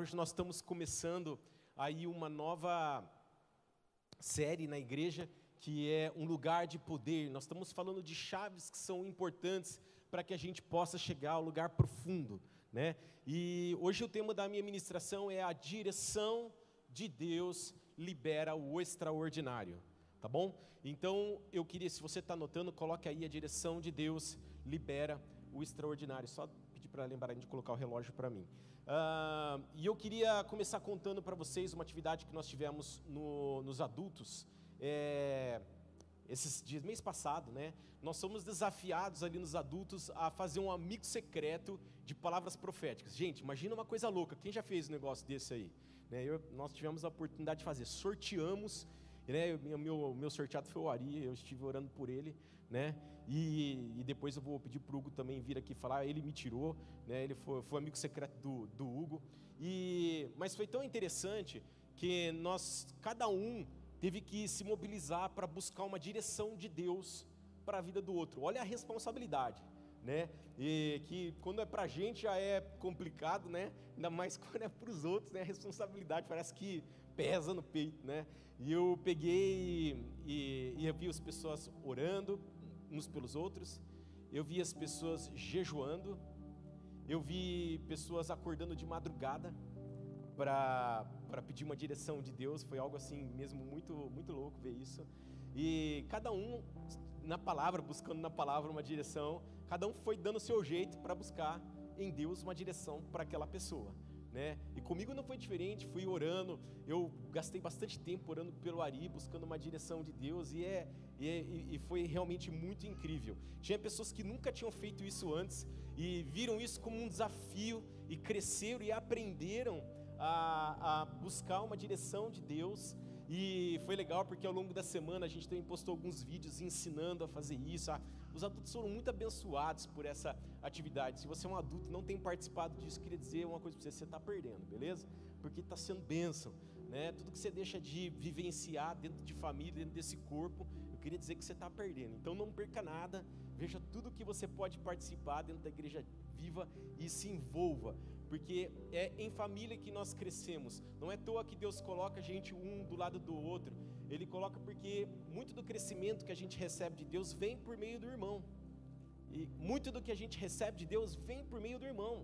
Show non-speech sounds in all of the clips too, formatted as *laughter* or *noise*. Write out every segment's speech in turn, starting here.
Hoje nós estamos começando aí uma nova série na igreja que é um lugar de poder. Nós estamos falando de chaves que são importantes para que a gente possa chegar ao lugar profundo, né? E hoje o tema da minha ministração é a direção de Deus libera o extraordinário, tá bom? Então eu queria, se você está anotando, coloque aí a direção de Deus libera o extraordinário. Só pedir para lembrar de colocar o relógio para mim. E eu queria começar contando para vocês uma atividade que nós tivemos no, nos adultos. É, esses dias, mês passado, né? Nós somos desafiados ali nos adultos a fazer um amigo secreto de palavras proféticas. Gente, imagina uma coisa louca. Quem já fez um negócio desse aí? Né? Eu, nós tivemos a oportunidade de fazer. Sorteamos né, meu, meu sorteado foi o Ari, eu estive orando por ele, né? E, e depois eu vou pedir para o Hugo também vir aqui falar. Ele me tirou, né? Ele foi, foi amigo secreto do, do Hugo. E, mas foi tão interessante que nós, cada um, teve que se mobilizar para buscar uma direção de Deus para a vida do outro. Olha a responsabilidade, né? E que quando é para a gente já é complicado, né? Ainda mais *laughs* quando é para os outros, né? A responsabilidade parece que pesa no peito, né? E eu peguei e, e eu vi as pessoas orando uns pelos outros, eu vi as pessoas jejuando, eu vi pessoas acordando de madrugada para pedir uma direção de Deus, foi algo assim mesmo muito, muito louco ver isso. E cada um na palavra, buscando na palavra uma direção, cada um foi dando o seu jeito para buscar em Deus uma direção para aquela pessoa né? E comigo não foi diferente, fui orando, eu gastei bastante tempo orando pelo Ari, buscando uma direção de Deus, e, é, e, é, e foi realmente muito incrível. Tinha pessoas que nunca tinham feito isso antes, e viram isso como um desafio, e cresceram e aprenderam a, a buscar uma direção de Deus, e foi legal porque ao longo da semana a gente também postou alguns vídeos ensinando a fazer isso, a os adultos foram muito abençoados por essa atividade. Se você é um adulto e não tem participado disso, queria dizer uma coisa para você: você está perdendo, beleza? Porque está sendo bênção. Né? Tudo que você deixa de vivenciar dentro de família, dentro desse corpo, eu queria dizer que você está perdendo. Então não perca nada, veja tudo que você pode participar dentro da igreja viva e se envolva, porque é em família que nós crescemos. Não é à toa que Deus coloca a gente um do lado do outro. Ele coloca porque muito do crescimento que a gente recebe de Deus vem por meio do irmão. E muito do que a gente recebe de Deus vem por meio do irmão.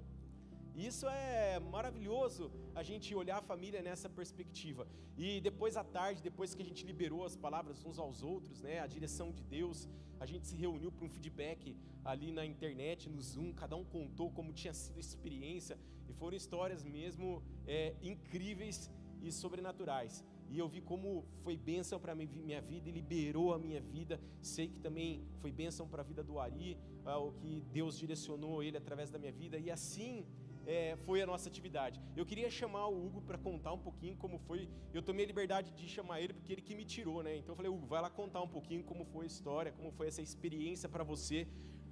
E isso é maravilhoso a gente olhar a família nessa perspectiva. E depois à tarde, depois que a gente liberou as palavras uns aos outros, né, a direção de Deus, a gente se reuniu para um feedback ali na internet, no Zoom, cada um contou como tinha sido a experiência, foram histórias mesmo é, incríveis e sobrenaturais e eu vi como foi bênção para minha vida e liberou a minha vida. Sei que também foi bênção para a vida do Ari, ah, o que Deus direcionou ele através da minha vida, e assim é, foi a nossa atividade. Eu queria chamar o Hugo para contar um pouquinho como foi. Eu tomei a liberdade de chamar ele porque ele que me tirou, né? Então eu falei, Hugo, vai lá contar um pouquinho como foi a história, como foi essa experiência para você,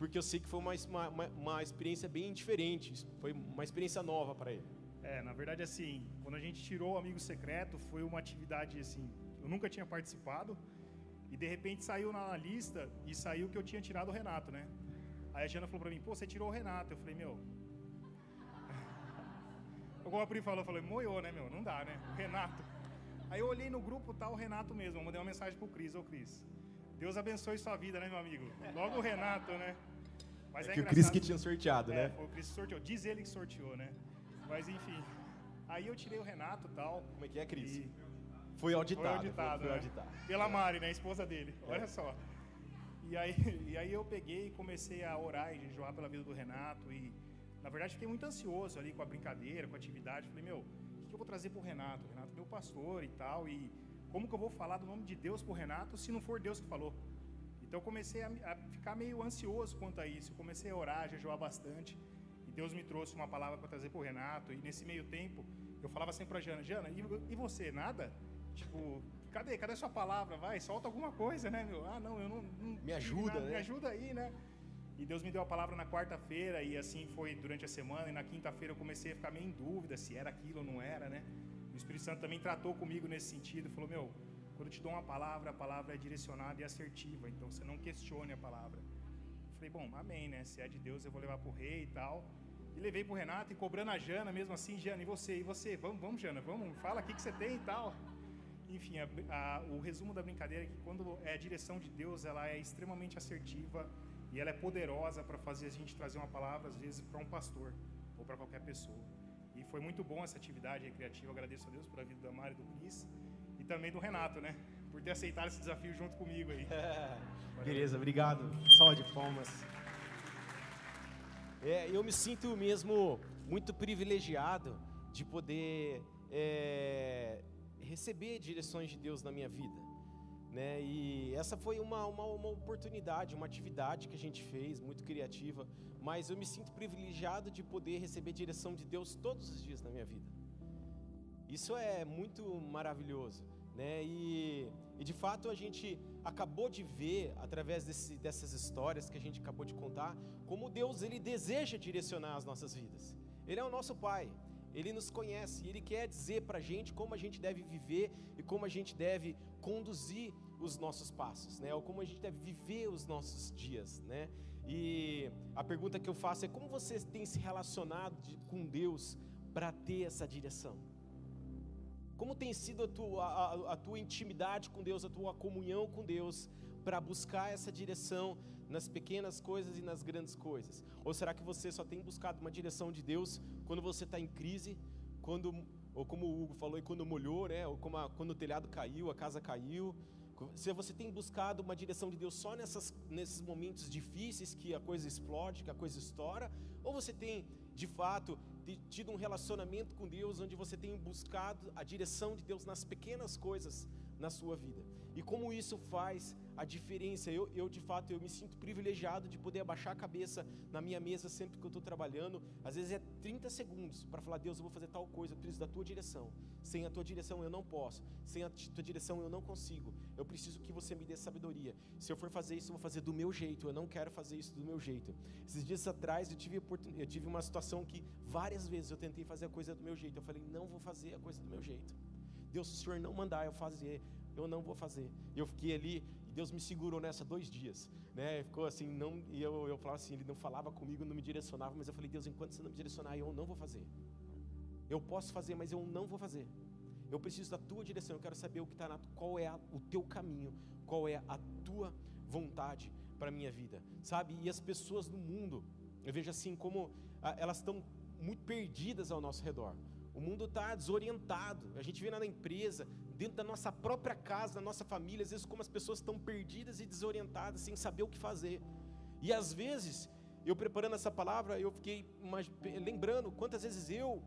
porque eu sei que foi uma, uma, uma experiência bem diferente, foi uma experiência nova para ele. É, na verdade, assim, quando a gente tirou o Amigo Secreto, foi uma atividade, assim, eu nunca tinha participado, e de repente saiu na lista, e saiu que eu tinha tirado o Renato, né? Aí a Jana falou pra mim, pô, você tirou o Renato. Eu falei, meu... *laughs* Como a Pri falou, falei, moiou, né, meu? Não dá, né? Renato. Aí eu olhei no grupo, tá o Renato mesmo, eu mandei uma mensagem pro Cris, ô Cris, Deus abençoe sua vida, né, meu amigo? Logo o Renato, né? Mas é, é que o Cris que tinha sorteado, é, né? Foi o Cris que sorteou. Diz ele que sorteou, né? Mas enfim. Aí eu tirei o Renato e tal. Como é que é, Cris? E... Foi auditado. Foi auditado, foi, foi né? auditado. Pela Mari, né? A esposa dele. É. Olha só. E aí, *laughs* e aí eu peguei e comecei a orar e jejuar pela vida do Renato. E na verdade fiquei muito ansioso ali com a brincadeira, com a atividade. Falei, meu, o que eu vou trazer pro Renato? O Renato é meu pastor e tal. E como que eu vou falar do nome de Deus pro Renato se não for Deus que falou? Então eu comecei a, a ficar meio ansioso quanto a isso. Eu comecei a orar, a jejuar bastante. Deus me trouxe uma palavra para trazer para o Renato, e nesse meio tempo, eu falava sempre para a Jana, Jana, e, você, nada? Tipo, cadê? Cadê a sua palavra? Vai, solta alguma coisa, né, meu? Ah, não, eu não... não me ajuda, né? Me ajuda aí, né? E Deus me deu a palavra na quarta-feira, e assim foi durante a semana, e na quinta-feira eu comecei a ficar meio em dúvida se era aquilo ou não era, né? O Espírito Santo também tratou comigo nesse sentido, falou, meu, quando eu te dou uma palavra, a palavra é direcionada e assertiva, então você não questione a palavra. Eu falei, bom, amém, né? Se é de Deus, eu vou levar para o rei e tal. E levei pro Renato e cobrando a Jana mesmo assim, Jana, e você? E você? Vamos, vamos, Jana, vamos, fala aqui que você tem e tal. Enfim, a, a, o resumo da brincadeira é que quando é a direção de Deus, ela é extremamente assertiva e ela é poderosa para fazer a gente trazer uma palavra, às vezes, para um pastor ou para qualquer pessoa. E foi muito bom essa atividade recreativa. Agradeço a Deus pela vida da Mari e do Cris e também do Renato, né? Por ter aceitado esse desafio junto comigo aí. *laughs* Beleza, obrigado. Salve de palmas. É, eu me sinto mesmo muito privilegiado de poder é, receber direções de Deus na minha vida. Né? E essa foi uma, uma, uma, oportunidade, uma atividade que a gente fez, muito criativa, mas eu me sinto privilegiado de poder receber direção de Deus todos os dias na minha vida. Isso é muito maravilhoso, né? E, e de fato a gente acabou de ver através desse, dessas histórias que a gente acabou de contar, como Deus ele deseja direcionar as nossas vidas. Ele é o nosso Pai. Ele nos conhece Ele quer dizer para a gente como a gente deve viver e como a gente deve conduzir os nossos passos, né? Ou como a gente deve viver os nossos dias, né? E a pergunta que eu faço é como você tem se relacionado de, com Deus para ter essa direção? Como tem sido a tua, a, a tua intimidade com Deus, a tua comunhão com Deus para buscar essa direção nas pequenas coisas e nas grandes coisas? Ou será que você só tem buscado uma direção de Deus quando você está em crise, quando, ou como o Hugo falou, quando molhou, né? ou a, quando o telhado caiu, a casa caiu? Se você tem buscado uma direção de Deus só nessas, nesses momentos difíceis que a coisa explode, que a coisa estoura, ou você tem de fato tido um relacionamento com Deus onde você tem buscado a direção de Deus nas pequenas coisas na sua vida. E como isso faz a diferença. Eu, eu, de fato, eu me sinto privilegiado de poder abaixar a cabeça na minha mesa sempre que eu estou trabalhando. Às vezes é 30 segundos para falar, Deus, eu vou fazer tal coisa, eu preciso da tua direção. Sem a tua direção eu não posso. Sem a tua direção eu não consigo. Eu preciso que você me dê sabedoria. Se eu for fazer isso, eu vou fazer do meu jeito. Eu não quero fazer isso do meu jeito. Esses dias atrás eu tive, eu tive uma situação que várias vezes eu tentei fazer a coisa do meu jeito. Eu falei, não vou fazer a coisa do meu jeito. Deus, se o Senhor não mandar eu fazer, eu não vou fazer. Eu fiquei ali, Deus me segurou nessa dois dias, né? Ficou assim, não, e eu, eu falava assim, Ele não falava comigo, não me direcionava, mas eu falei, Deus, enquanto você não me direcionar, eu não vou fazer. Eu posso fazer, mas eu não vou fazer. Eu preciso da tua direção, eu quero saber o que está na, qual é a, o teu caminho, qual é a tua vontade para minha vida, sabe? E as pessoas no mundo, eu vejo assim como a, elas estão muito perdidas ao nosso redor. O mundo está desorientado. A gente vê na empresa, dentro da nossa própria casa, da nossa família, às vezes como as pessoas estão perdidas e desorientadas, sem saber o que fazer. E às vezes, eu preparando essa palavra, eu fiquei lembrando quantas vezes eu,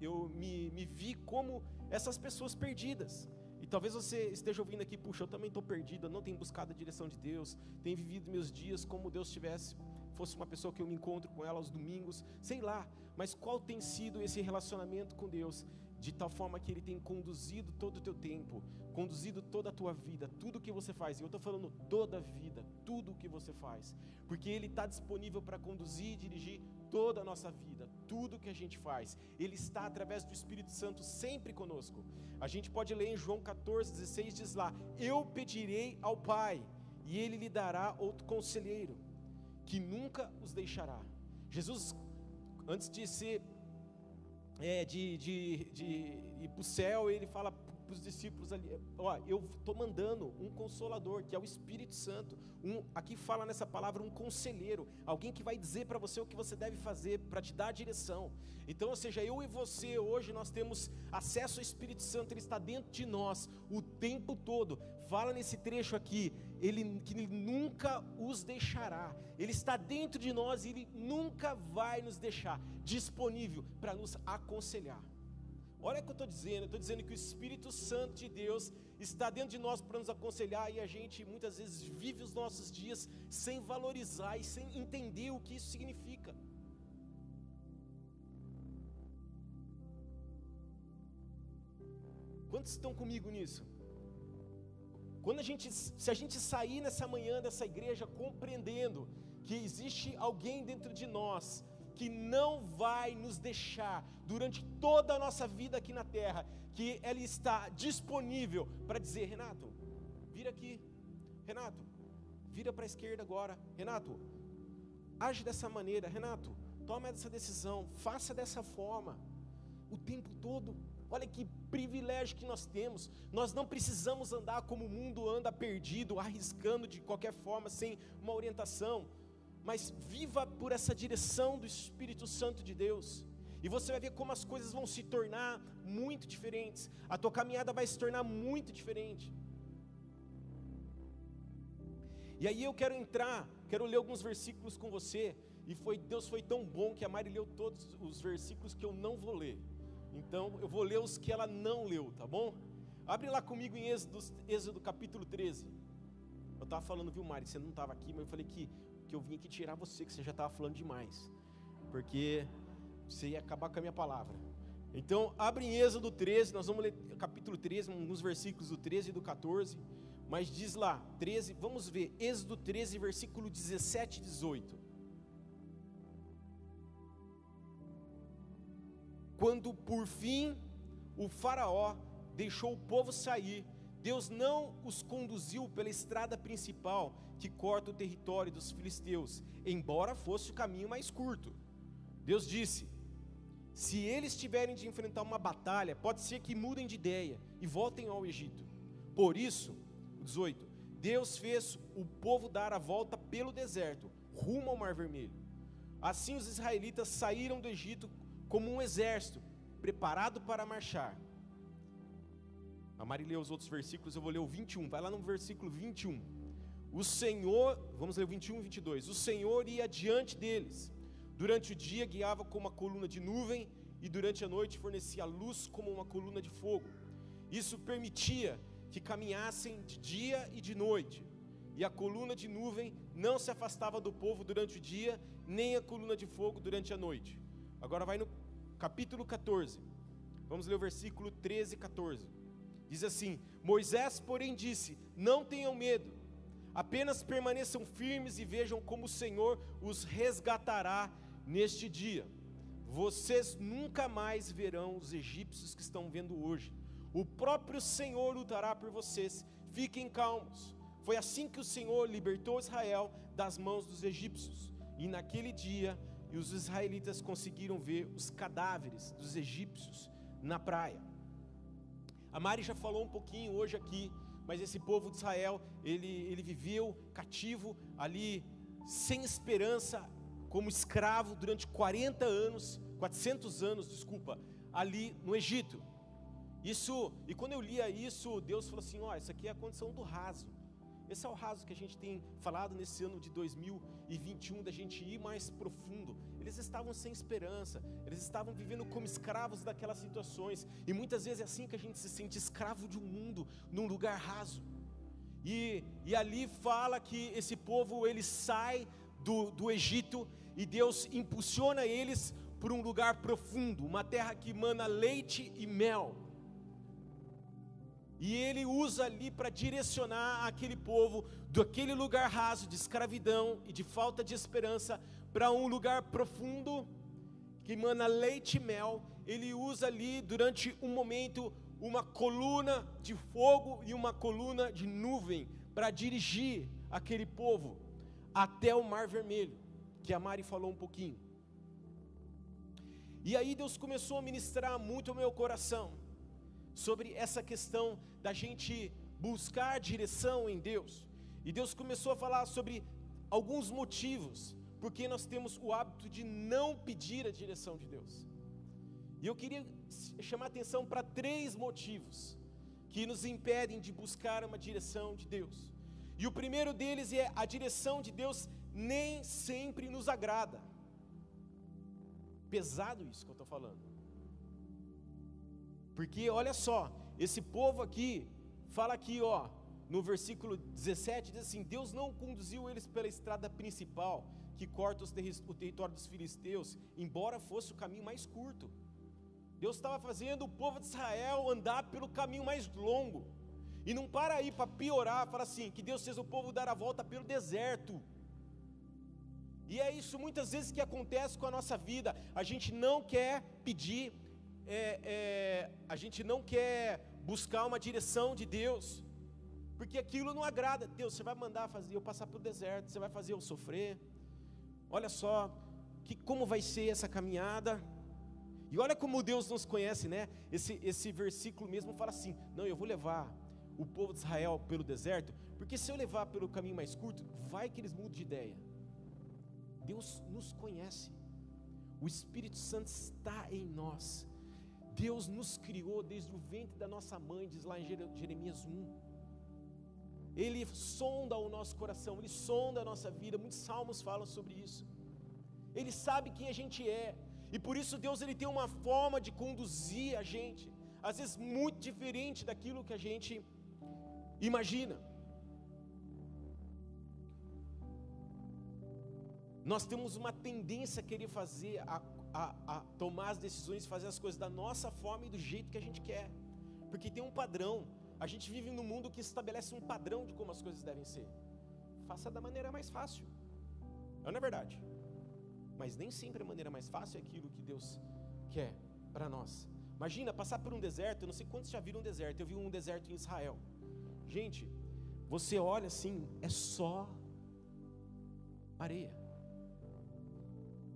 eu me, me vi como essas pessoas perdidas. E talvez você esteja ouvindo aqui, puxa, eu também estou perdido, eu não tenho buscado a direção de Deus, tenho vivido meus dias como Deus tivesse, fosse uma pessoa que eu me encontro com ela aos domingos, sei lá, mas qual tem sido esse relacionamento com Deus? De tal forma que Ele tem conduzido todo o teu tempo, conduzido toda a tua vida, tudo o que você faz. E eu estou falando toda a vida, tudo o que você faz, porque Ele está disponível para conduzir e dirigir toda a nossa vida, tudo o que a gente faz. Ele está através do Espírito Santo sempre conosco. A gente pode ler em João 14, 16, diz lá: Eu pedirei ao Pai, e Ele lhe dará outro conselheiro, que nunca os deixará. Jesus, antes de ser é, de, de, de ir para o céu, ele fala para os discípulos ali: Ó, eu estou mandando um consolador, que é o Espírito Santo. Um, aqui fala nessa palavra um conselheiro, alguém que vai dizer para você o que você deve fazer, para te dar a direção. Então, ou seja, eu e você hoje nós temos acesso ao Espírito Santo, ele está dentro de nós o tempo todo. Fala nesse trecho aqui, ele que ele nunca os deixará. Ele está dentro de nós e ele nunca vai nos deixar disponível para nos aconselhar. Olha o que eu estou dizendo, eu estou dizendo que o Espírito Santo de Deus está dentro de nós para nos aconselhar e a gente muitas vezes vive os nossos dias sem valorizar e sem entender o que isso significa. Quantos estão comigo nisso? Quando a gente, se a gente sair nessa manhã dessa igreja compreendendo que existe alguém dentro de nós que não vai nos deixar durante toda a nossa vida aqui na terra, que Ele está disponível para dizer: Renato, vira aqui, Renato, vira para a esquerda agora, Renato, age dessa maneira, Renato, Tome essa decisão, faça dessa forma, o tempo todo. Olha que privilégio que nós temos. Nós não precisamos andar como o mundo anda perdido, arriscando de qualquer forma, sem uma orientação. Mas viva por essa direção do Espírito Santo de Deus. E você vai ver como as coisas vão se tornar muito diferentes. A tua caminhada vai se tornar muito diferente. E aí eu quero entrar, quero ler alguns versículos com você. E foi Deus foi tão bom que a Mari leu todos os versículos que eu não vou ler. Então eu vou ler os que ela não leu, tá bom? Abre lá comigo em Êxodo, Êxodo capítulo 13. Eu estava falando, viu, Mari? Você não estava aqui, mas eu falei que, que eu vim aqui tirar você, que você já estava falando demais. Porque você ia acabar com a minha palavra. Então, abre em Êxodo 13, nós vamos ler capítulo 13, alguns versículos do 13 e do 14. Mas diz lá, 13, vamos ver, Êxodo 13, versículo 17 e 18. Quando por fim o Faraó deixou o povo sair, Deus não os conduziu pela estrada principal que corta o território dos filisteus, embora fosse o caminho mais curto. Deus disse: se eles tiverem de enfrentar uma batalha, pode ser que mudem de ideia e voltem ao Egito. Por isso, 18: Deus fez o povo dar a volta pelo deserto, rumo ao Mar Vermelho. Assim os israelitas saíram do Egito como um exército preparado para marchar. A Mari leu os outros versículos, eu vou ler o 21. Vai lá no versículo 21. O Senhor, vamos ler o 21 e 22. O Senhor ia diante deles. Durante o dia guiava como uma coluna de nuvem e durante a noite fornecia luz como uma coluna de fogo. Isso permitia que caminhassem de dia e de noite. E a coluna de nuvem não se afastava do povo durante o dia, nem a coluna de fogo durante a noite. Agora vai no capítulo 14. Vamos ler o versículo 13 e 14. Diz assim: Moisés, porém, disse: Não tenham medo, apenas permaneçam firmes e vejam como o Senhor os resgatará neste dia. Vocês nunca mais verão os egípcios que estão vendo hoje. O próprio Senhor lutará por vocês. Fiquem calmos. Foi assim que o Senhor libertou Israel das mãos dos egípcios. E naquele dia e os israelitas conseguiram ver os cadáveres dos egípcios na praia. A Mari já falou um pouquinho hoje aqui, mas esse povo de Israel, ele, ele viveu cativo ali, sem esperança, como escravo durante 40 anos, 400 anos, desculpa, ali no Egito. Isso, e quando eu lia isso, Deus falou assim: ó, oh, isso aqui é a condição do raso. Esse é o raso que a gente tem falado nesse ano de 2021, da gente ir mais profundo. Eles estavam sem esperança, eles estavam vivendo como escravos daquelas situações, e muitas vezes é assim que a gente se sente escravo de um mundo, num lugar raso. E, e ali fala que esse povo ele sai do, do Egito e Deus impulsiona eles para um lugar profundo, uma terra que mana leite e mel. E ele usa ali para direcionar aquele povo daquele lugar raso de escravidão e de falta de esperança para um lugar profundo que mana leite e mel. Ele usa ali durante um momento uma coluna de fogo e uma coluna de nuvem para dirigir aquele povo até o Mar Vermelho, que a Mari falou um pouquinho. E aí Deus começou a ministrar muito ao meu coração sobre essa questão da gente buscar direção em Deus. E Deus começou a falar sobre alguns motivos porque nós temos o hábito de não pedir a direção de Deus. E eu queria chamar atenção para três motivos que nos impedem de buscar uma direção de Deus. E o primeiro deles é a direção de Deus nem sempre nos agrada. Pesado isso que eu estou falando. Porque olha só, esse povo aqui, fala aqui, ó, no versículo 17, diz assim: Deus não conduziu eles pela estrada principal, que corta o território dos filisteus, embora fosse o caminho mais curto. Deus estava fazendo o povo de Israel andar pelo caminho mais longo. E não para aí para piorar, fala assim: que Deus fez o povo dar a volta pelo deserto. E é isso muitas vezes que acontece com a nossa vida. A gente não quer pedir é, é, a gente não quer buscar uma direção de Deus, porque aquilo não agrada. Deus, você vai mandar fazer eu passar pelo deserto, você vai fazer eu sofrer. Olha só, que, como vai ser essa caminhada. E olha como Deus nos conhece, né? Esse, esse versículo mesmo fala assim: Não, eu vou levar o povo de Israel pelo deserto, porque se eu levar pelo caminho mais curto, vai que eles mudem de ideia. Deus nos conhece, o Espírito Santo está em nós. Deus nos criou desde o ventre da nossa mãe, diz lá em Jeremias 1. Ele sonda o nosso coração, ele sonda a nossa vida. Muitos salmos falam sobre isso. Ele sabe quem a gente é, e por isso Deus ele tem uma forma de conduzir a gente, às vezes muito diferente daquilo que a gente imagina. Nós temos uma tendência a querer fazer, a, a, a tomar as decisões, fazer as coisas da nossa forma e do jeito que a gente quer, porque tem um padrão. A gente vive num mundo que estabelece um padrão de como as coisas devem ser. Faça da maneira mais fácil. Não é verdade? Mas nem sempre a maneira mais fácil é aquilo que Deus quer para nós. Imagina passar por um deserto, eu não sei quantos já viram um deserto. Eu vi um deserto em Israel. Gente, você olha assim, é só areia.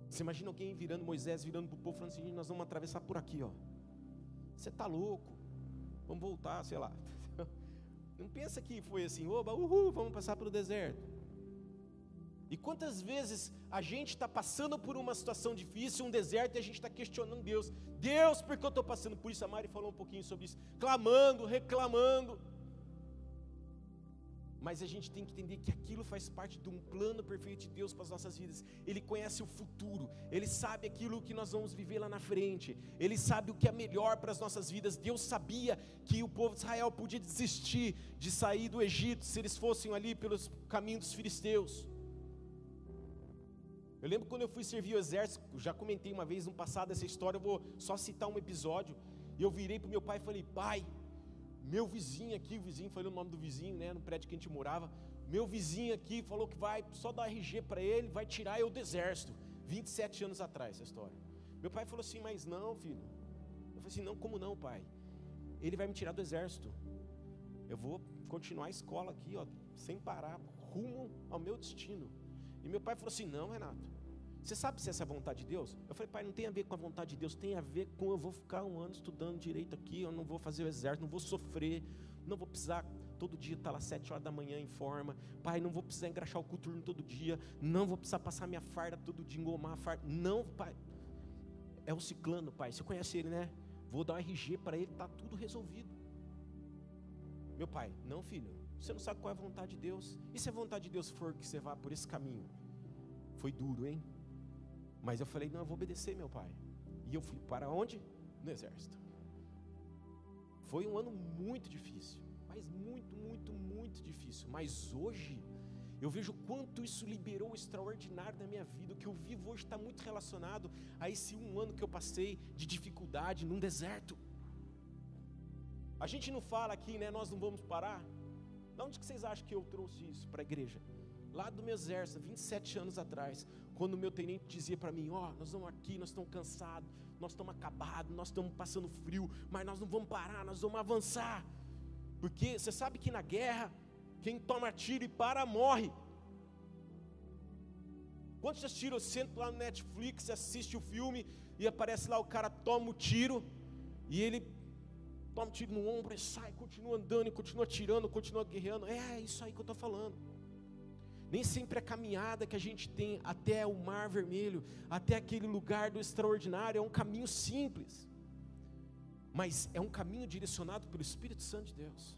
Você imagina alguém virando Moisés, virando para o povo, falando assim: nós vamos atravessar por aqui, ó. Você está louco? Vamos voltar, sei lá. *laughs* Não pensa que foi assim, oba, uhul, vamos passar pelo deserto. E quantas vezes a gente está passando por uma situação difícil, um deserto, e a gente está questionando Deus: Deus, por que eu estou passando por isso? A Mari falou um pouquinho sobre isso, clamando, reclamando. Mas a gente tem que entender que aquilo faz parte de um plano perfeito de Deus para as nossas vidas. Ele conhece o futuro, ele sabe aquilo que nós vamos viver lá na frente, ele sabe o que é melhor para as nossas vidas. Deus sabia que o povo de Israel podia desistir de sair do Egito se eles fossem ali pelos caminhos dos filisteus. Eu lembro quando eu fui servir o exército, já comentei uma vez no passado essa história, eu vou só citar um episódio. E eu virei para meu pai e falei: Pai, meu vizinho aqui, o vizinho, falei o nome do vizinho, né, no prédio que a gente morava. Meu vizinho aqui falou que vai só dar RG para ele, vai tirar eu do exército. 27 anos atrás, essa história. Meu pai falou assim: Mas não, filho. Eu falei assim: Não, como não, pai? Ele vai me tirar do exército. Eu vou continuar a escola aqui, ó, sem parar, rumo ao meu destino. E meu pai falou assim: Não, Renato. Você sabe se essa é a vontade de Deus? Eu falei, pai, não tem a ver com a vontade de Deus, tem a ver com eu vou ficar um ano estudando direito aqui, eu não vou fazer o exército, não vou sofrer, não vou precisar todo dia estar lá sete horas da manhã em forma. Pai, não vou precisar engraxar o coturno todo dia, não vou precisar passar minha farda todo dia, engomar a farda. Não, pai. É o ciclano, pai. Você conhece ele, né? Vou dar um RG para ele, está tudo resolvido. Meu pai, não, filho. Você não sabe qual é a vontade de Deus. E se a vontade de Deus for que você vá por esse caminho? Foi duro, hein? Mas eu falei: não, eu vou obedecer, meu pai. E eu fui para onde? No exército. Foi um ano muito difícil, mas muito, muito, muito difícil. Mas hoje, eu vejo quanto isso liberou o extraordinário na minha vida. O que eu vivo hoje está muito relacionado a esse um ano que eu passei de dificuldade num deserto. A gente não fala aqui, né? Nós não vamos parar. De onde que vocês acham que eu trouxe isso para a igreja? Lá do meu exército, 27 anos atrás, quando o meu tenente dizia para mim: Ó, oh, nós vamos aqui, nós estamos cansados, nós estamos acabados, nós estamos passando frio, mas nós não vamos parar, nós vamos avançar. Porque você sabe que na guerra, quem toma tiro e para, morre. Quantos já assistiram? Eu sento lá no Netflix, assiste o filme e aparece lá o cara toma o tiro e ele toma o tiro no ombro e sai, continua andando e continua tirando, continua guerreando. É isso aí que eu estou falando. Nem sempre a caminhada que a gente tem até o mar vermelho, até aquele lugar do extraordinário, é um caminho simples, mas é um caminho direcionado pelo Espírito Santo de Deus.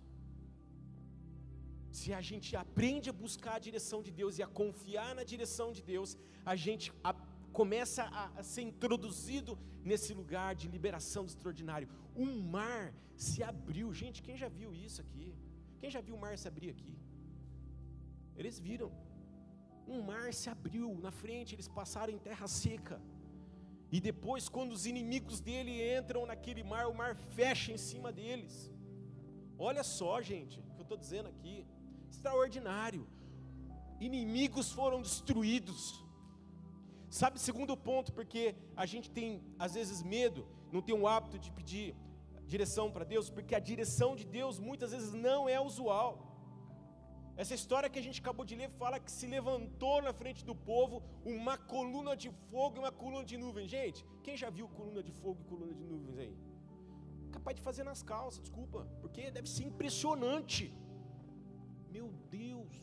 Se a gente aprende a buscar a direção de Deus e a confiar na direção de Deus, a gente a, começa a, a ser introduzido nesse lugar de liberação do extraordinário. Um mar se abriu, gente. Quem já viu isso aqui? Quem já viu o mar se abrir aqui? Eles viram. Um mar se abriu na frente, eles passaram em terra seca. E depois, quando os inimigos dele entram naquele mar, o mar fecha em cima deles. Olha só, gente, o que eu estou dizendo aqui. Extraordinário. Inimigos foram destruídos. Sabe, segundo ponto, porque a gente tem às vezes medo, não tem o hábito de pedir direção para Deus, porque a direção de Deus muitas vezes não é usual. Essa história que a gente acabou de ler fala que se levantou na frente do povo uma coluna de fogo e uma coluna de nuvem. Gente, quem já viu coluna de fogo e coluna de nuvens aí? Capaz de fazer nas calças, desculpa, porque deve ser impressionante. Meu Deus,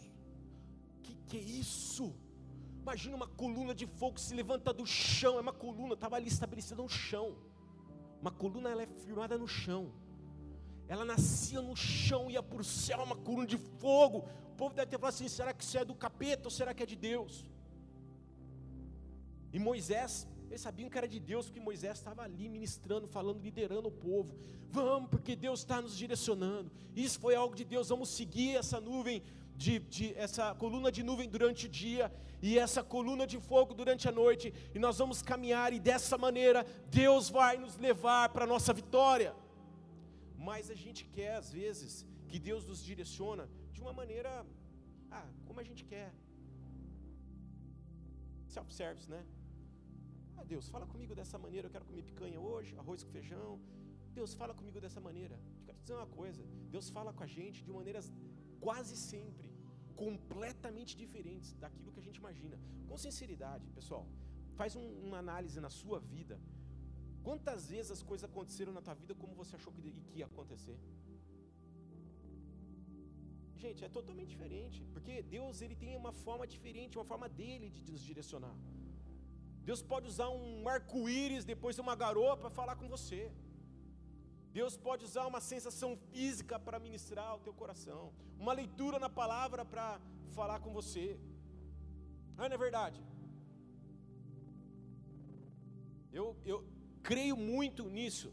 que que é isso? Imagina uma coluna de fogo se levanta do chão, é uma coluna, estava ali estabelecida no chão. Uma coluna ela é firmada no chão. Ela nascia no chão, ia por céu, uma coluna de fogo. Povo deve ter falado assim: será que isso é do capeta ou será que é de Deus? E Moisés, eles sabiam que era de Deus, porque Moisés estava ali ministrando, falando, liderando o povo. Vamos, porque Deus está nos direcionando. Isso foi algo de Deus. Vamos seguir essa nuvem, de, de, essa coluna de nuvem durante o dia e essa coluna de fogo durante a noite. E nós vamos caminhar e dessa maneira Deus vai nos levar para a nossa vitória. Mas a gente quer às vezes que Deus nos direciona de uma maneira, ah, como a gente quer. Self-service, né? Ah, Deus, fala comigo dessa maneira. Eu quero comer picanha hoje, arroz com feijão. Deus, fala comigo dessa maneira. Eu quero te dizer uma coisa: Deus fala com a gente de maneiras quase sempre completamente diferentes daquilo que a gente imagina. Com sinceridade, pessoal, faz um, uma análise na sua vida. Quantas vezes as coisas aconteceram na tua vida como você achou que, que ia acontecer? Gente, é totalmente diferente, porque Deus ele tem uma forma diferente, uma forma dele de nos direcionar. Deus pode usar um arco-íris depois de uma garoa para falar com você. Deus pode usar uma sensação física para ministrar o teu coração, uma leitura na palavra para falar com você. Ah, não é verdade? Eu, eu creio muito nisso,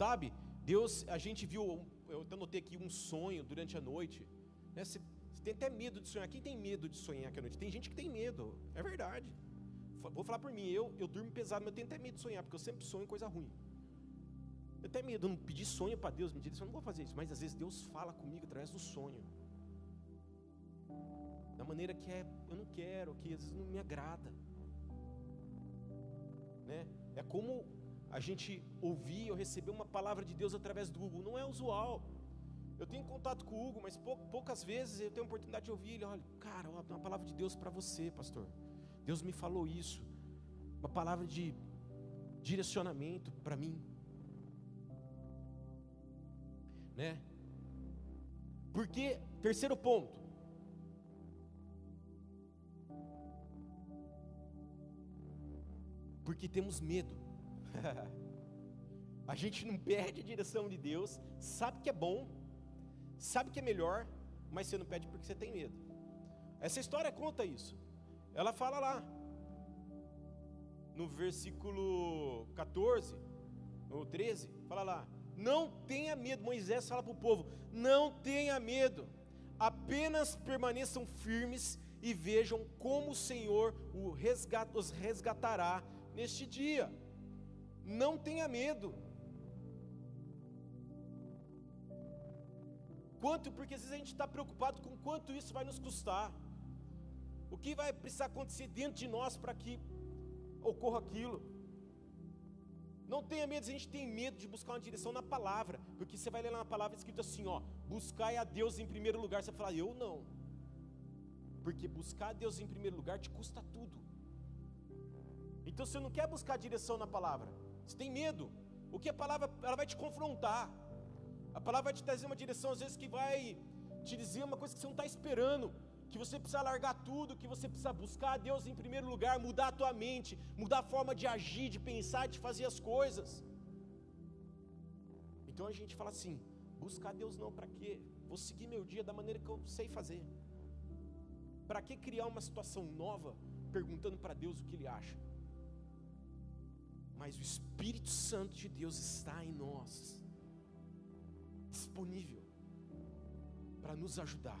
sabe? Deus, a gente viu, eu até notei aqui um sonho durante a noite. Né? Você, tem até medo de sonhar. Quem tem medo de sonhar aqui à noite? Tem gente que tem medo, é verdade. Vou falar por mim, eu, eu durmo pesado, mas eu tenho até medo de sonhar, porque eu sempre sonho coisa ruim. Eu tenho medo, eu não pedir sonho para Deus, me diz, eu não vou fazer isso, mas às vezes Deus fala comigo através do sonho. Da maneira que é, eu não quero, que às vezes não me agrada. Né? É como a gente ouvir ou receber uma palavra de Deus através do Google, não é usual. Eu tenho contato com o Hugo, mas poucas vezes eu tenho a oportunidade de ouvir ele. Olha, cara, uma palavra de Deus para você, pastor. Deus me falou isso. Uma palavra de direcionamento para mim. Né? Porque, terceiro ponto. Porque temos medo. *laughs* a gente não perde a direção de Deus, sabe que é bom, sabe que é melhor, mas você não pede porque você tem medo. Essa história conta isso. Ela fala lá, no versículo 14, ou 13, fala lá: Não tenha medo. Moisés fala para o povo: Não tenha medo, apenas permaneçam firmes e vejam como o Senhor os resgatará neste dia. Não tenha medo. Quanto, porque às vezes a gente está preocupado com quanto isso vai nos custar. O que vai precisar acontecer dentro de nós para que ocorra aquilo? Não tenha medo, a gente tem medo de buscar uma direção na palavra, porque você vai ler lá na palavra escrito assim: ó, buscai a Deus em primeiro lugar. Você vai falar, eu não, porque buscar a Deus em primeiro lugar te custa tudo. Então você não quer buscar direção na palavra, você tem medo, o que a palavra ela vai te confrontar, a palavra vai te trazer uma direção às vezes que vai te dizer uma coisa que você não está esperando que você precisa largar tudo, que você precisa buscar a Deus em primeiro lugar, mudar a tua mente, mudar a forma de agir, de pensar, de fazer as coisas. Então a gente fala assim: buscar Deus não, para quê? Vou seguir meu dia da maneira que eu sei fazer. Para que criar uma situação nova perguntando para Deus o que Ele acha? Mas o Espírito Santo de Deus está em nós, disponível para nos ajudar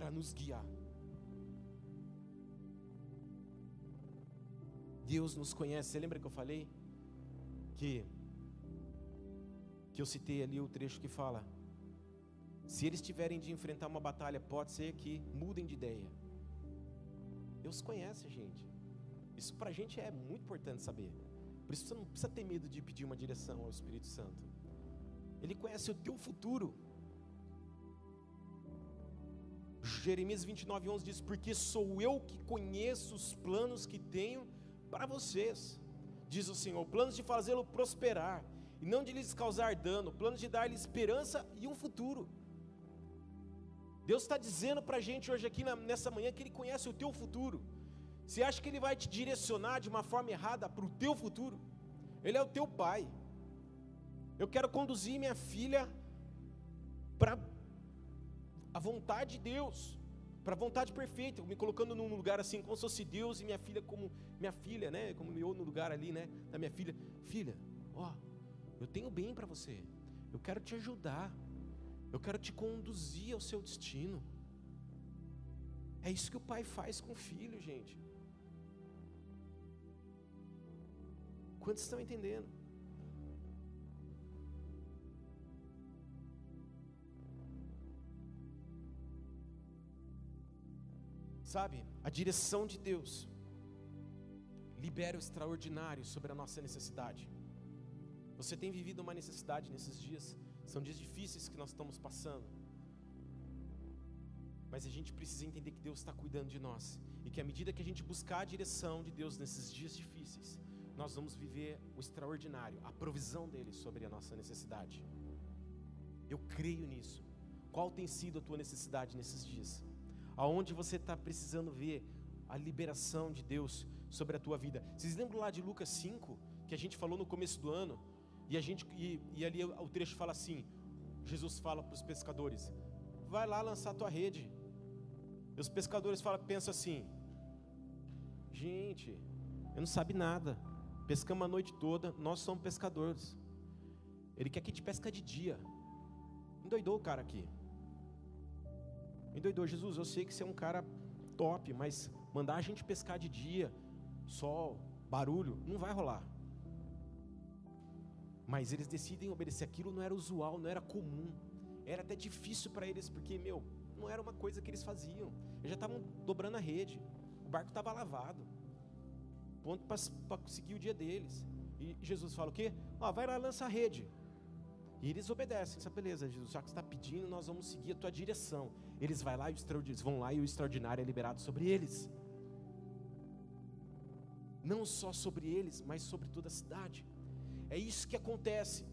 para nos guiar. Deus nos conhece. Você lembra que eu falei que que eu citei ali o trecho que fala: se eles tiverem de enfrentar uma batalha, pode ser que mudem de ideia. Deus conhece a gente. Isso para a gente é muito importante saber. Por isso você não precisa ter medo de pedir uma direção ao Espírito Santo. Ele conhece o teu futuro. Jeremias 29, 11 diz: Porque sou eu que conheço os planos que tenho para vocês, diz o Senhor, planos de fazê-lo prosperar e não de lhes causar dano, planos de dar-lhe esperança e um futuro. Deus está dizendo para a gente hoje aqui nessa manhã que Ele conhece o teu futuro. Você acha que Ele vai te direcionar de uma forma errada para o teu futuro? Ele é o teu pai. Eu quero conduzir minha filha para a vontade de Deus, para a vontade perfeita, me colocando num lugar assim, como se fosse Deus e minha filha como minha filha, né? Como eu no lugar ali, né? Da minha filha, filha, ó, eu tenho bem para você. Eu quero te ajudar. Eu quero te conduzir ao seu destino. É isso que o pai faz com o filho, gente. Quantos estão entendendo? Sabe, a direção de Deus libera o extraordinário sobre a nossa necessidade. Você tem vivido uma necessidade nesses dias, são dias difíceis que nós estamos passando. Mas a gente precisa entender que Deus está cuidando de nós. E que à medida que a gente buscar a direção de Deus nesses dias difíceis, nós vamos viver o extraordinário, a provisão dele sobre a nossa necessidade. Eu creio nisso. Qual tem sido a tua necessidade nesses dias? Aonde você está precisando ver a liberação de Deus sobre a tua vida. Vocês lembram lá de Lucas 5, que a gente falou no começo do ano? E, a gente, e, e ali o trecho fala assim: Jesus fala para os pescadores: vai lá lançar a tua rede. E os pescadores falam, pensam assim: gente, eu não sabe nada. Pescamos a noite toda, nós somos pescadores. Ele quer que gente pesca de dia. Endoidou o cara aqui. Me doidou, Jesus, eu sei que você é um cara top, mas mandar a gente pescar de dia, sol, barulho, não vai rolar. Mas eles decidem obedecer aquilo, não era usual, não era comum. Era até difícil para eles, porque, meu, não era uma coisa que eles faziam. Eles já estavam dobrando a rede, o barco estava lavado. Ponto para conseguir o dia deles. E Jesus fala o quê? Ó, vai lá lança a rede. E eles obedecem, sabe, beleza, Jesus, já que você está pedindo, nós vamos seguir a tua direção. Eles vão lá, e vão lá e o extraordinário é liberado sobre eles. Não só sobre eles, mas sobre toda a cidade. É isso que acontece.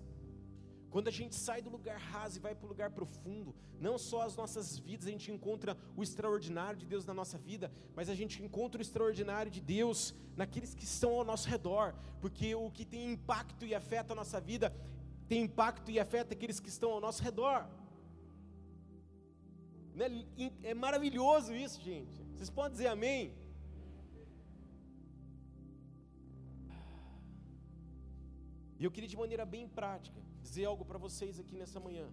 Quando a gente sai do lugar raso e vai para o lugar profundo, não só as nossas vidas, a gente encontra o extraordinário de Deus na nossa vida, mas a gente encontra o extraordinário de Deus naqueles que estão ao nosso redor, porque o que tem impacto e afeta a nossa vida tem impacto e afeta aqueles que estão ao nosso redor. É maravilhoso isso, gente. Vocês podem dizer amém? E eu queria de maneira bem prática dizer algo para vocês aqui nessa manhã.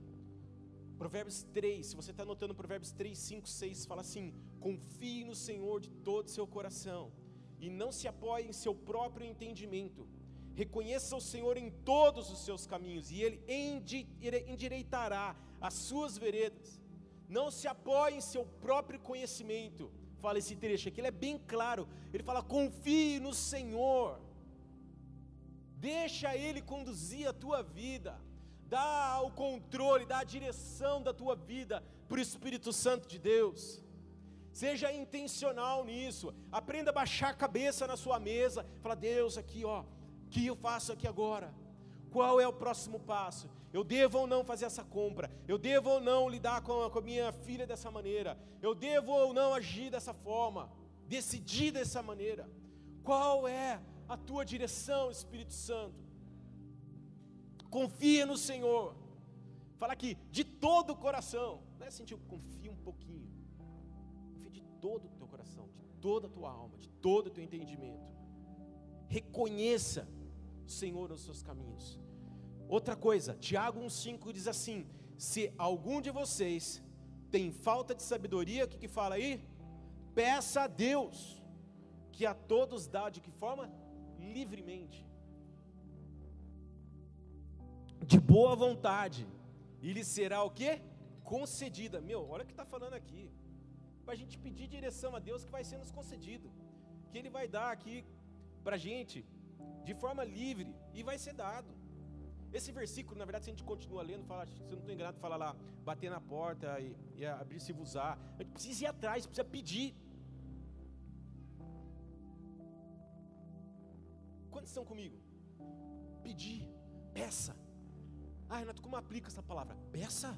Provérbios 3, se você está anotando Provérbios 3, 5, 6, fala assim: confie no Senhor de todo o seu coração e não se apoie em seu próprio entendimento. Reconheça o Senhor em todos os seus caminhos e Ele endireitará as suas veredas. Não se apoie em seu próprio conhecimento. Fala esse trecho aqui, ele é bem claro. Ele fala: confie no Senhor. Deixa Ele conduzir a tua vida. Dá o controle, dá a direção da tua vida para o Espírito Santo de Deus. Seja intencional nisso. Aprenda a baixar a cabeça na sua mesa. Fala, Deus, aqui, ó que eu faço aqui agora? Qual é o próximo passo? Eu devo ou não fazer essa compra? Eu devo ou não lidar com a, com a minha filha dessa maneira? Eu devo ou não agir dessa forma? Decidir dessa maneira? Qual é a tua direção, Espírito Santo? Confia no Senhor. Fala aqui, de todo o coração. Não é sentir, confia um pouquinho. Confia de todo o teu coração, de toda a tua alma, de todo o teu entendimento. Reconheça Senhor nos seus caminhos. Outra coisa, Tiago 1,5 diz assim: se algum de vocês tem falta de sabedoria, o que, que fala aí? Peça a Deus, que a todos dá de que forma? Livremente, de boa vontade, e lhe será o que? Concedida. Meu, olha o que está falando aqui. Para a gente pedir direção a Deus que vai ser nos concedido, que Ele vai dar aqui para a gente de forma livre e vai ser dado. Esse versículo, na verdade, se a gente continua lendo, fala, se eu não estou enganado, fala lá, bater na porta e, e abrir-se usar. A gente precisa ir atrás, precisa pedir. Quantos estão comigo? Pedir, peça. Ah, Renato, como aplica essa palavra? Peça.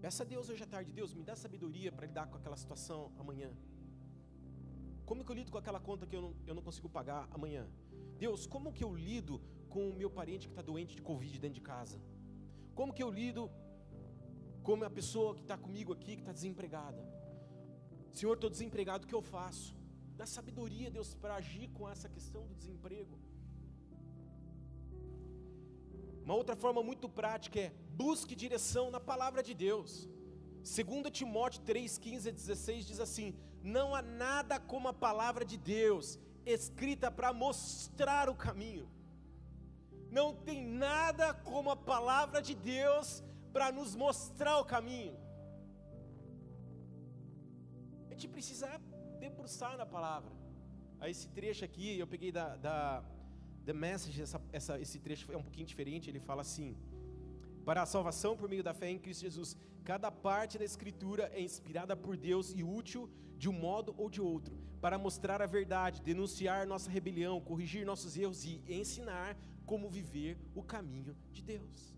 Peça a Deus hoje à tarde, Deus, me dá sabedoria para lidar com aquela situação amanhã. Como que eu lido com aquela conta que eu não, eu não consigo pagar amanhã? Deus, como que eu lido com o meu parente que está doente de Covid dentro de casa? Como que eu lido com a pessoa que está comigo aqui, que está desempregada? Senhor, estou desempregado, o que eu faço? Dá sabedoria, Deus, para agir com essa questão do desemprego. Uma outra forma muito prática é busque direção na palavra de Deus. 2 Timóteo 3, 15 a 16 diz assim: Não há nada como a palavra de Deus, escrita para mostrar o caminho. Não tem nada como a palavra de Deus para nos mostrar o caminho. A gente precisa debruçar na palavra. Aí esse trecho aqui, eu peguei da, da The Message, essa, essa, esse trecho é um pouquinho diferente, ele fala assim: Para a salvação por meio da fé em Cristo Jesus, cada parte da Escritura é inspirada por Deus e útil de um modo ou de outro, para mostrar a verdade, denunciar nossa rebelião, corrigir nossos erros e ensinar como viver o caminho de Deus.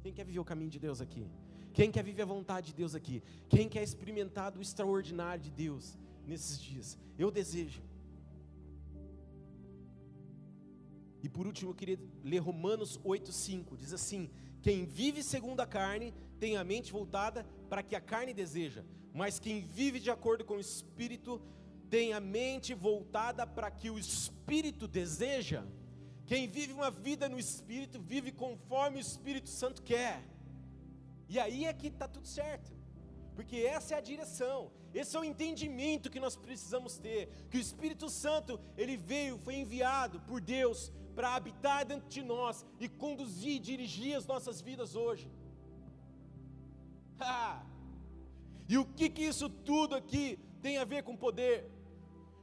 Quem quer viver o caminho de Deus aqui? Quem quer viver a vontade de Deus aqui? Quem quer experimentar do extraordinário de Deus nesses dias? Eu desejo. E por último, eu queria ler Romanos 8,5. Diz assim: Quem vive segundo a carne tem a mente voltada para que a carne deseja, mas quem vive de acordo com o Espírito tem a mente voltada para que o Espírito deseja. Quem vive uma vida no Espírito, vive conforme o Espírito Santo quer. E aí é que está tudo certo, porque essa é a direção, esse é o entendimento que nós precisamos ter, que o Espírito Santo, ele veio, foi enviado por Deus para habitar dentro de nós e conduzir, dirigir as nossas vidas hoje. e o que que isso tudo aqui tem a ver com poder?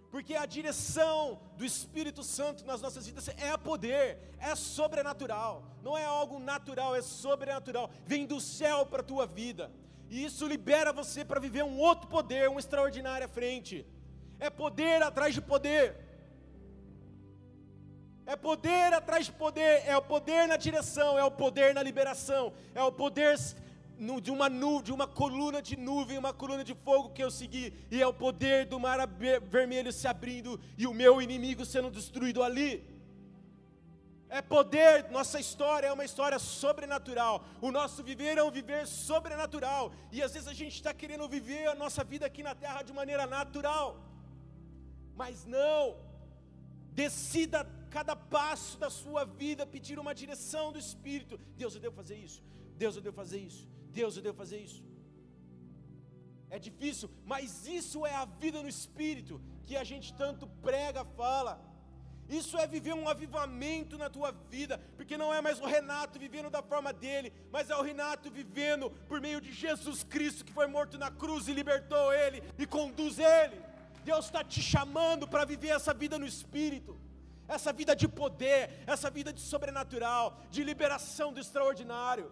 Porque a direção do Espírito Santo nas nossas vidas é poder, é sobrenatural, não é algo natural, é sobrenatural, vem do céu para a tua vida, e isso libera você para viver um outro poder, um extraordinário à frente, é poder atrás de poder, é poder atrás de poder, é o poder na direção, é o poder na liberação, é o poder de uma nuvem, de uma coluna de nuvem, uma coluna de fogo que eu segui, e é o poder do mar vermelho se abrindo e o meu inimigo sendo destruído ali. É poder, nossa história é uma história sobrenatural. O nosso viver é um viver sobrenatural. E às vezes a gente está querendo viver a nossa vida aqui na terra de maneira natural. Mas não. Decida cada passo da sua vida pedir uma direção do Espírito. Deus, eu devo fazer isso. Deus, eu devo fazer isso. Deus, eu devo fazer isso. É difícil, mas isso é a vida no Espírito que a gente tanto prega, fala. Isso é viver um avivamento na tua vida, porque não é mais o Renato vivendo da forma dele, mas é o Renato vivendo por meio de Jesus Cristo que foi morto na cruz e libertou ele e conduz ele. Deus está te chamando para viver essa vida no Espírito essa vida de poder, essa vida de sobrenatural, de liberação do extraordinário.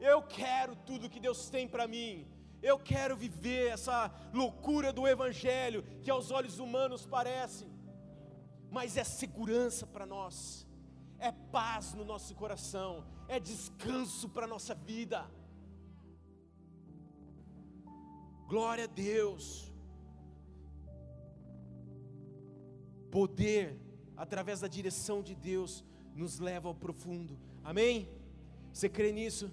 Eu quero tudo que Deus tem para mim. Eu quero viver essa loucura do Evangelho que aos olhos humanos parece, mas é segurança para nós, é paz no nosso coração, é descanso para a nossa vida. Glória a Deus. poder, através da direção de Deus, nos leva ao profundo. Amém? Você crê nisso?